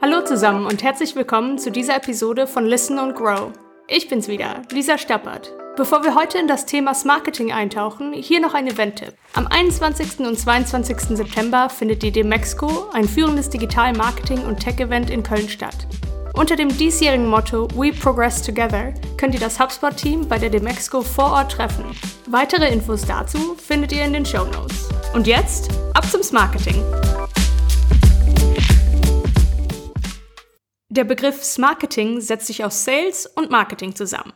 Hallo zusammen und herzlich willkommen zu dieser Episode von Listen und Grow. Ich bin's wieder, Lisa Stappert. Bevor wir heute in das Thema Marketing eintauchen, hier noch ein Event-Tipp. Am 21. und 22. September findet die Demexco, ein führendes Digital-Marketing- und Tech-Event in Köln statt. Unter dem diesjährigen Motto We Progress Together könnt ihr das HubSpot-Team bei der Demexco vor Ort treffen. Weitere Infos dazu findet ihr in den Show Notes. Und jetzt ab zum Marketing. Der Begriff Marketing setzt sich aus Sales und Marketing zusammen.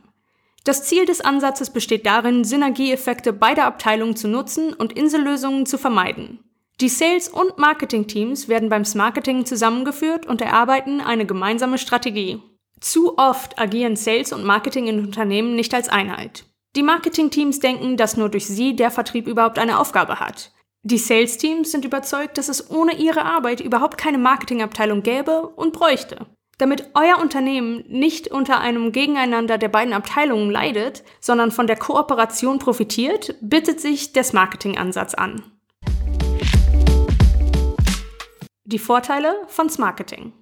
Das Ziel des Ansatzes besteht darin, Synergieeffekte beider Abteilungen zu nutzen und Insellösungen zu vermeiden. Die Sales- und Marketing-Teams werden beim Marketing zusammengeführt und erarbeiten eine gemeinsame Strategie. Zu oft agieren Sales und Marketing in Unternehmen nicht als Einheit. Die Marketing-Teams denken, dass nur durch sie der Vertrieb überhaupt eine Aufgabe hat. Die Sales-Teams sind überzeugt, dass es ohne ihre Arbeit überhaupt keine Marketingabteilung gäbe und bräuchte. Damit euer Unternehmen nicht unter einem Gegeneinander der beiden Abteilungen leidet, sondern von der Kooperation profitiert, bittet sich der Marketing-Ansatz an. Die Vorteile von Marketing.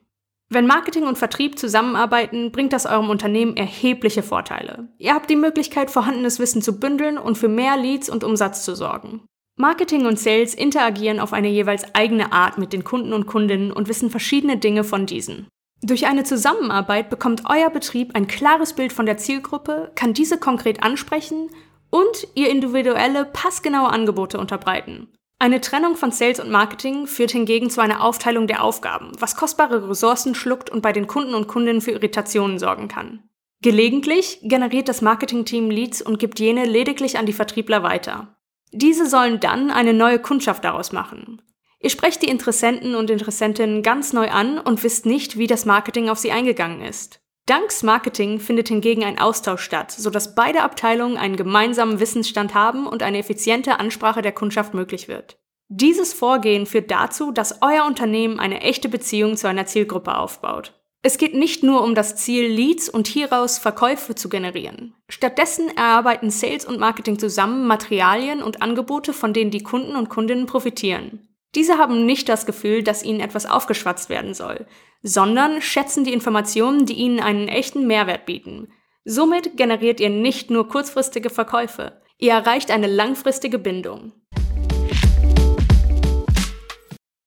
Wenn Marketing und Vertrieb zusammenarbeiten, bringt das eurem Unternehmen erhebliche Vorteile. Ihr habt die Möglichkeit, vorhandenes Wissen zu bündeln und für mehr Leads und Umsatz zu sorgen. Marketing und Sales interagieren auf eine jeweils eigene Art mit den Kunden und Kundinnen und wissen verschiedene Dinge von diesen. Durch eine Zusammenarbeit bekommt euer Betrieb ein klares Bild von der Zielgruppe, kann diese konkret ansprechen und ihr individuelle, passgenaue Angebote unterbreiten. Eine Trennung von Sales und Marketing führt hingegen zu einer Aufteilung der Aufgaben, was kostbare Ressourcen schluckt und bei den Kunden und Kundinnen für Irritationen sorgen kann. Gelegentlich generiert das Marketingteam Leads und gibt jene lediglich an die Vertriebler weiter. Diese sollen dann eine neue Kundschaft daraus machen. Ihr sprecht die Interessenten und Interessentinnen ganz neu an und wisst nicht, wie das Marketing auf sie eingegangen ist. Danks Marketing findet hingegen ein Austausch statt, sodass beide Abteilungen einen gemeinsamen Wissensstand haben und eine effiziente Ansprache der Kundschaft möglich wird. Dieses Vorgehen führt dazu, dass euer Unternehmen eine echte Beziehung zu einer Zielgruppe aufbaut. Es geht nicht nur um das Ziel, Leads und hieraus Verkäufe zu generieren. Stattdessen erarbeiten Sales und Marketing zusammen Materialien und Angebote, von denen die Kunden und Kundinnen profitieren. Diese haben nicht das Gefühl, dass ihnen etwas aufgeschwatzt werden soll, sondern schätzen die Informationen, die ihnen einen echten Mehrwert bieten. Somit generiert ihr nicht nur kurzfristige Verkäufe, ihr erreicht eine langfristige Bindung.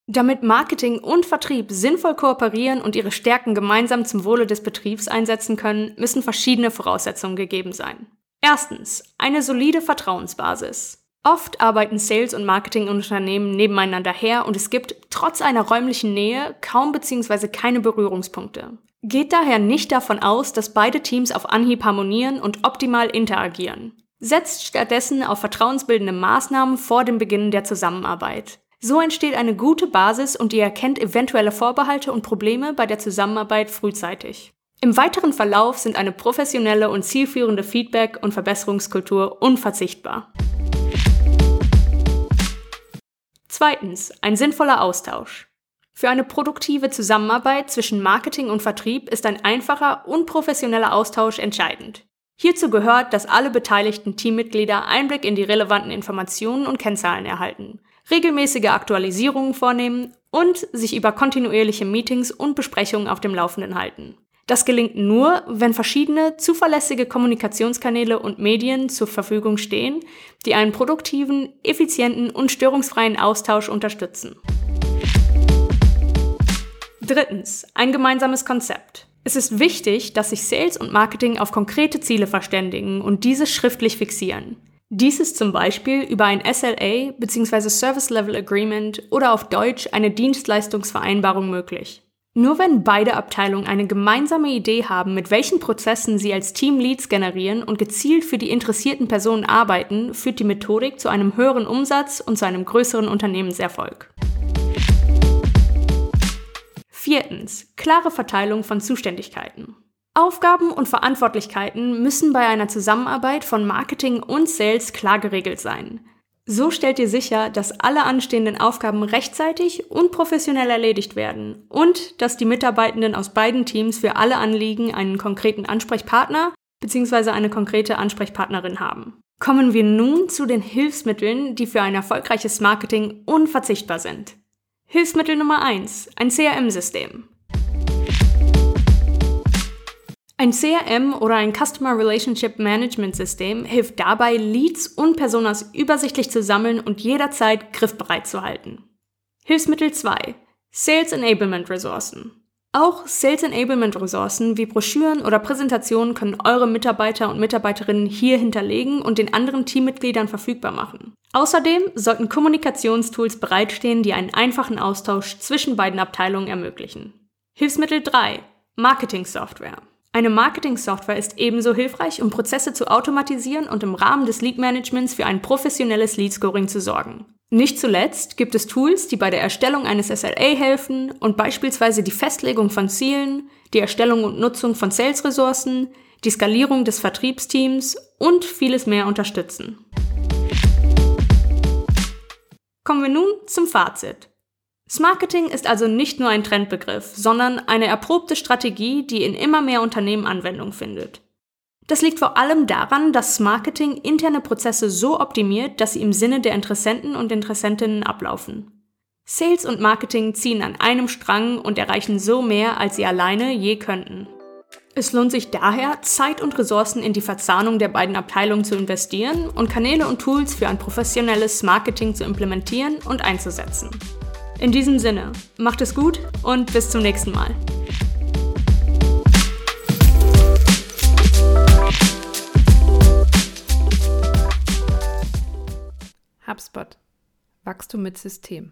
Damit Marketing und Vertrieb sinnvoll kooperieren und ihre Stärken gemeinsam zum Wohle des Betriebs einsetzen können, müssen verschiedene Voraussetzungen gegeben sein. Erstens, eine solide Vertrauensbasis. Oft arbeiten Sales- und Marketingunternehmen nebeneinander her und es gibt trotz einer räumlichen Nähe kaum bzw. keine Berührungspunkte. Geht daher nicht davon aus, dass beide Teams auf Anhieb harmonieren und optimal interagieren. Setzt stattdessen auf vertrauensbildende Maßnahmen vor dem Beginn der Zusammenarbeit. So entsteht eine gute Basis und ihr erkennt eventuelle Vorbehalte und Probleme bei der Zusammenarbeit frühzeitig. Im weiteren Verlauf sind eine professionelle und zielführende Feedback- und Verbesserungskultur unverzichtbar. Zweitens, ein sinnvoller Austausch. Für eine produktive Zusammenarbeit zwischen Marketing und Vertrieb ist ein einfacher und professioneller Austausch entscheidend. Hierzu gehört, dass alle beteiligten Teammitglieder Einblick in die relevanten Informationen und Kennzahlen erhalten, regelmäßige Aktualisierungen vornehmen und sich über kontinuierliche Meetings und Besprechungen auf dem Laufenden halten. Das gelingt nur, wenn verschiedene zuverlässige Kommunikationskanäle und Medien zur Verfügung stehen, die einen produktiven, effizienten und störungsfreien Austausch unterstützen. Drittens, ein gemeinsames Konzept. Es ist wichtig, dass sich Sales und Marketing auf konkrete Ziele verständigen und diese schriftlich fixieren. Dies ist zum Beispiel über ein SLA bzw. Service Level Agreement oder auf Deutsch eine Dienstleistungsvereinbarung möglich. Nur wenn beide Abteilungen eine gemeinsame Idee haben, mit welchen Prozessen sie als Team Leads generieren und gezielt für die interessierten Personen arbeiten, führt die Methodik zu einem höheren Umsatz und zu einem größeren Unternehmenserfolg. Viertens. Klare Verteilung von Zuständigkeiten. Aufgaben und Verantwortlichkeiten müssen bei einer Zusammenarbeit von Marketing und Sales klar geregelt sein. So stellt ihr sicher, dass alle anstehenden Aufgaben rechtzeitig und professionell erledigt werden und dass die Mitarbeitenden aus beiden Teams für alle Anliegen einen konkreten Ansprechpartner bzw. eine konkrete Ansprechpartnerin haben. Kommen wir nun zu den Hilfsmitteln, die für ein erfolgreiches Marketing unverzichtbar sind. Hilfsmittel Nummer 1. Ein CRM-System. Ein CRM oder ein Customer Relationship Management System hilft dabei, Leads und Personas übersichtlich zu sammeln und jederzeit griffbereit zu halten. Hilfsmittel 2. Sales Enablement Ressourcen. Auch Sales Enablement Ressourcen wie Broschüren oder Präsentationen können eure Mitarbeiter und Mitarbeiterinnen hier hinterlegen und den anderen Teammitgliedern verfügbar machen. Außerdem sollten Kommunikationstools bereitstehen, die einen einfachen Austausch zwischen beiden Abteilungen ermöglichen. Hilfsmittel 3. Marketing Software. Eine Marketing-Software ist ebenso hilfreich, um Prozesse zu automatisieren und im Rahmen des Lead-Managements für ein professionelles Lead-Scoring zu sorgen. Nicht zuletzt gibt es Tools, die bei der Erstellung eines SLA helfen und beispielsweise die Festlegung von Zielen, die Erstellung und Nutzung von Sales-Ressourcen, die Skalierung des Vertriebsteams und vieles mehr unterstützen. Kommen wir nun zum Fazit. Smarketing ist also nicht nur ein Trendbegriff, sondern eine erprobte Strategie, die in immer mehr Unternehmen Anwendung findet. Das liegt vor allem daran, dass Marketing interne Prozesse so optimiert, dass sie im Sinne der Interessenten und Interessentinnen ablaufen. Sales und Marketing ziehen an einem Strang und erreichen so mehr, als sie alleine je könnten. Es lohnt sich daher, Zeit und Ressourcen in die Verzahnung der beiden Abteilungen zu investieren und Kanäle und Tools für ein professionelles Marketing zu implementieren und einzusetzen. In diesem Sinne, macht es gut und bis zum nächsten Mal. HubSpot. Wachstum mit System.